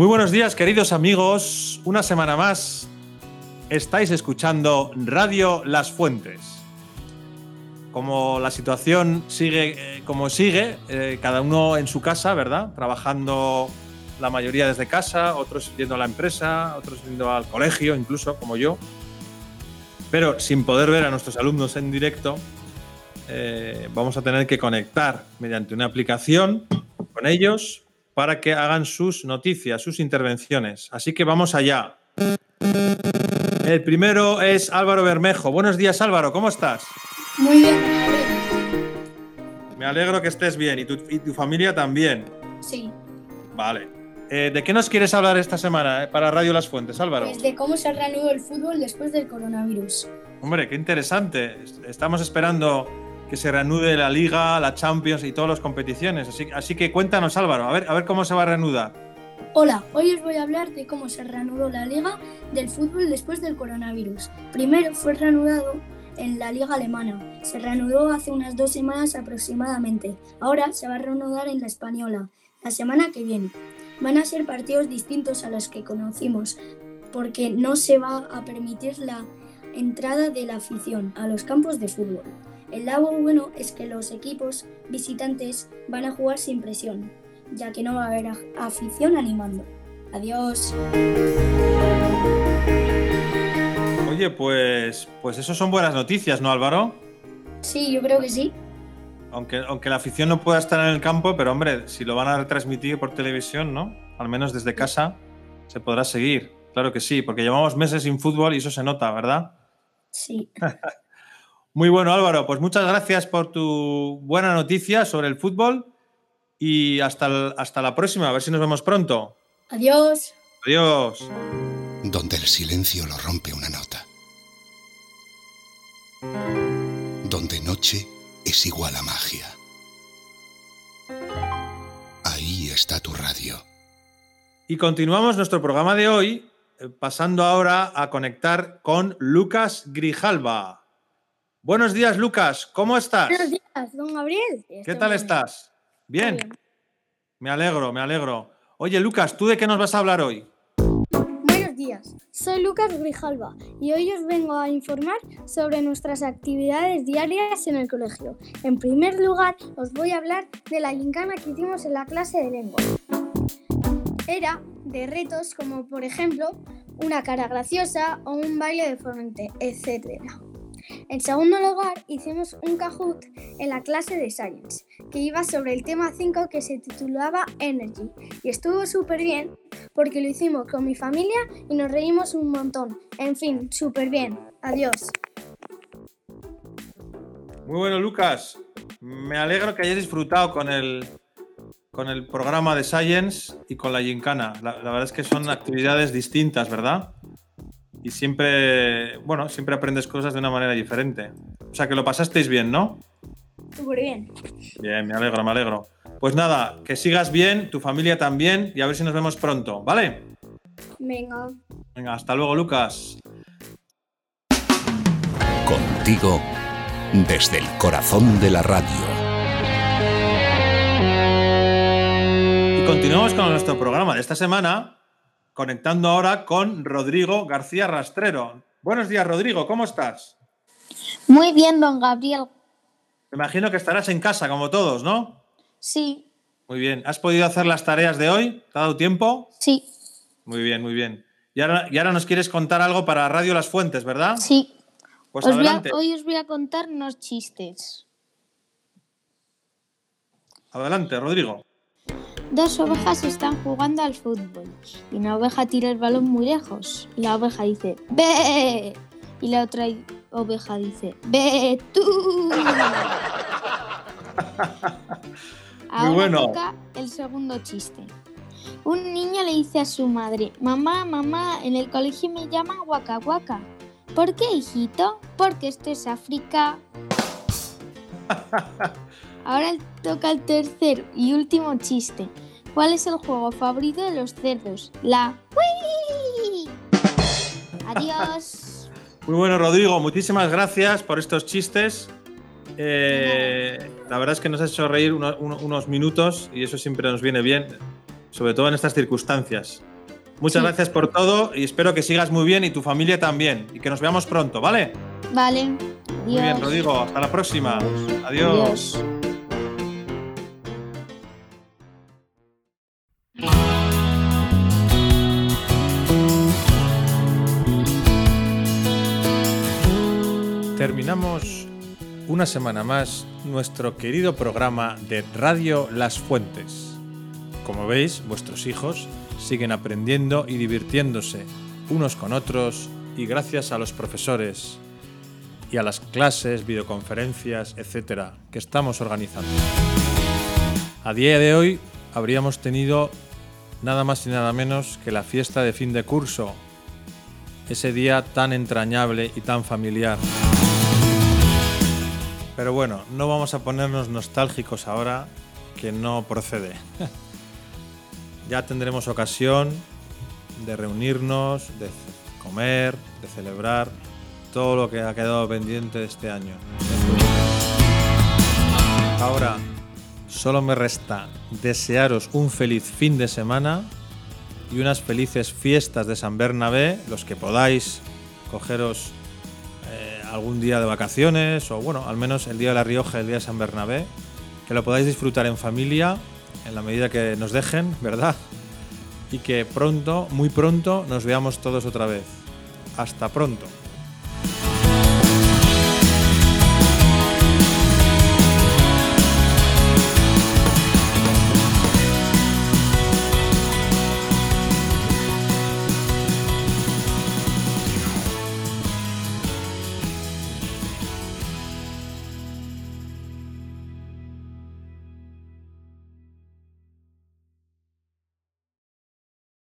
Muy buenos días, queridos amigos. Una semana más estáis escuchando Radio Las Fuentes. Como la situación sigue eh, como sigue, eh, cada uno en su casa, ¿verdad? Trabajando la mayoría desde casa, otros yendo a la empresa, otros yendo al colegio, incluso como yo. Pero sin poder ver a nuestros alumnos en directo, eh, vamos a tener que conectar mediante una aplicación con ellos para que hagan sus noticias, sus intervenciones. Así que vamos allá. El primero es Álvaro Bermejo. Buenos días Álvaro, ¿cómo estás? Muy bien. Me alegro que estés bien y tu, y tu familia también. Sí. Vale. Eh, ¿De qué nos quieres hablar esta semana eh, para Radio Las Fuentes, Álvaro? Pues de cómo se reanudó el fútbol después del coronavirus. Hombre, qué interesante. Estamos esperando que se reanude la Liga, la Champions y todas las competiciones. Así, que cuéntanos, Álvaro, a ver cómo se va a reanudar. Hola, hoy os voy a hablar de cómo se reanudó la Liga del fútbol después del coronavirus. Primero fue reanudado en la Liga Alemana. Se reanudó hace unas dos semanas aproximadamente. Ahora se va a reanudar en la Española, la semana que viene. Van a ser partidos distintos a los que conocimos, porque no se va a permitir la entrada de la afición a los campos de fútbol. El lado bueno es que los equipos visitantes van a jugar sin presión, ya que no va a haber afición animando. Adiós. Oye, pues, pues eso son buenas noticias, ¿no, Álvaro? Sí, yo creo que sí. Aunque, aunque la afición no pueda estar en el campo, pero hombre, si lo van a retransmitir por televisión, ¿no? Al menos desde casa, se podrá seguir. Claro que sí, porque llevamos meses sin fútbol y eso se nota, ¿verdad? Sí. Muy bueno, Álvaro. Pues muchas gracias por tu buena noticia sobre el fútbol y hasta, hasta la próxima. A ver si nos vemos pronto. Adiós. Adiós. Donde el silencio lo rompe una nota. Donde noche es igual a magia. Ahí está tu radio. Y continuamos nuestro programa de hoy, eh, pasando ahora a conectar con Lucas Grijalva. Buenos días, Lucas. ¿Cómo estás? Buenos días, don Gabriel. ¿Qué tal estás? ¿Bien? Me alegro, me alegro. Oye, Lucas, ¿tú de qué nos vas a hablar hoy? Buenos días, soy Lucas Grijalva y hoy os vengo a informar sobre nuestras actividades diarias en el colegio. En primer lugar, os voy a hablar de la gincana que hicimos en la clase de lengua. Era de retos como, por ejemplo, una cara graciosa o un baile de frente, etc. En segundo lugar, hicimos un Kahoot en la clase de Science, que iba sobre el tema 5 que se titulaba Energy. Y estuvo súper bien porque lo hicimos con mi familia y nos reímos un montón. En fin, súper bien. Adiós. Muy bueno, Lucas. Me alegro que hayas disfrutado con el, con el programa de Science y con la Gincana. La, la verdad es que son actividades distintas, ¿verdad? Y siempre, bueno, siempre aprendes cosas de una manera diferente. O sea, que lo pasasteis bien, ¿no? Súper bien. Bien, me alegro, me alegro. Pues nada, que sigas bien, tu familia también, y a ver si nos vemos pronto, ¿vale? Venga. Venga, hasta luego, Lucas. Contigo desde el corazón de la radio. Y continuamos con nuestro programa de esta semana, conectando ahora con Rodrigo García Rastrero. Buenos días, Rodrigo, ¿cómo estás? Muy bien, don Gabriel. Me imagino que estarás en casa, como todos, ¿no? Sí, Muy bien. ¿Has podido hacer las tareas de hoy? ¿Te ha dado tiempo? sí, Muy bien, muy bien. Y ahora, y ahora nos quieres contar algo para Radio Las Fuentes, ¿verdad? sí. Pues Os a- hoy os voy a contar unos chistes. Adelante, Rodrigo. Dos ovejas están jugando al fútbol y una oveja tira el balón muy lejos y la oveja dice ¡Ve! Y la otra oveja dice ¡Ve tú! Ahora bueno. toca el segundo chiste. Un niño le dice a su madre, mamá, mamá, en el colegio me llaman Waka Waka. ¿Por qué, hijito? Porque esto es África. Ahora toca el tercer y último chiste. ¿Cuál es el juego favorito de los cerdos? La Wii. Adiós. Muy bueno, Rodrigo. Muchísimas gracias por estos chistes. Eh, la verdad es que nos has hecho reír uno- uno- unos minutos y eso siempre nos viene bien. sobre todo en estas circunstancias. Muchas Sí. gracias por todo y espero que sigas muy bien y tu familia también. Y que nos veamos pronto, ¿vale? Vale. Muy bien. Rodrigo. Hasta la próxima. Adiós. Adiós. Terminamos una semana más nuestro querido programa de Radio Las Fuentes. Como veis, vuestros hijos siguen aprendiendo y divirtiéndose unos con otros y gracias a los profesores y a las clases, videoconferencias, etcétera, que estamos organizando. A día de hoy habríamos tenido nada más y nada menos que la fiesta de fin de curso, ese día tan entrañable y tan familiar. Pero bueno, no vamos a ponernos nostálgicos ahora, que no procede. ya tendremos ocasión de reunirnos, de comer, de celebrar todo lo que ha quedado pendiente de este año. Ahora, solo me resta desearos un feliz fin de semana y unas felices fiestas de San Bernabé, los que podáis cogeros eh, algún día de vacaciones o bueno, al menos el día de la Rioja, el día de San Bernabé, que lo podáis disfrutar en familia en la medida que nos dejen, ¿verdad? Y que pronto, muy pronto, nos veamos todos otra vez. Hasta pronto.